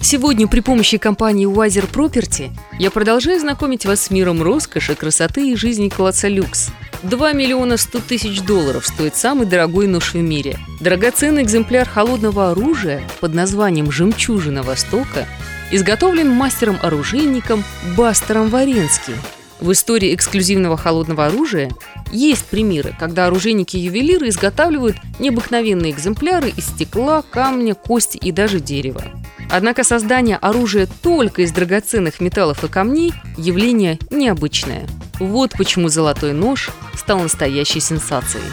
Сегодня при помощи компании Wiser Property я продолжаю знакомить вас с миром роскоши, красоты и жизни класса люкс – 2 миллиона 100 тысяч долларов стоит самый дорогой нож в мире. Драгоценный экземпляр холодного оружия под названием «Жемчужина Востока» изготовлен мастером-оружейником Бастером Варенски. В истории эксклюзивного холодного оружия есть примеры, когда оружейники-ювелиры изготавливают необыкновенные экземпляры из стекла, камня, кости и даже дерева. Однако создание оружия только из драгоценных металлов и камней – явление необычное. Вот почему золотой нож стал настоящей сенсацией.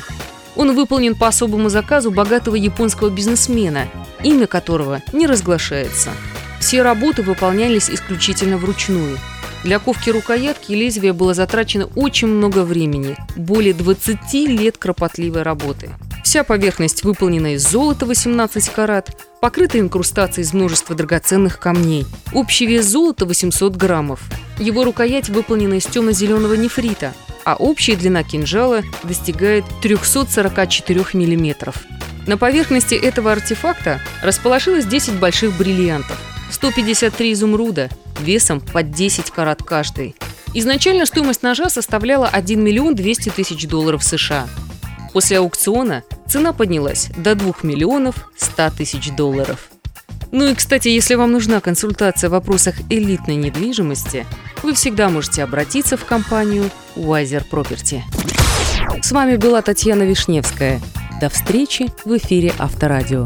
Он выполнен по особому заказу богатого японского бизнесмена, имя которого не разглашается. Все работы выполнялись исключительно вручную. Для ковки рукоятки и лезвия было затрачено очень много времени, более 20 лет кропотливой работы. Вся поверхность выполнена из золота 18 карат, покрыта инкрустацией из множества драгоценных камней. Общий вес золота 800 граммов. Его рукоять выполнена из темно-зеленого нефрита, а общая длина кинжала достигает 344 миллиметров. На поверхности этого артефакта расположилось 10 больших бриллиантов, 153 изумруда, весом под 10 карат каждый. Изначально стоимость ножа составляла 1 миллион 200 тысяч долларов США. После аукциона цена поднялась до 2 миллионов 100 тысяч долларов. Ну и, кстати, если вам нужна консультация в вопросах элитной недвижимости, вы всегда можете обратиться в компанию Wiser Property. С вами была Татьяна Вишневская. До встречи в эфире Авторадио.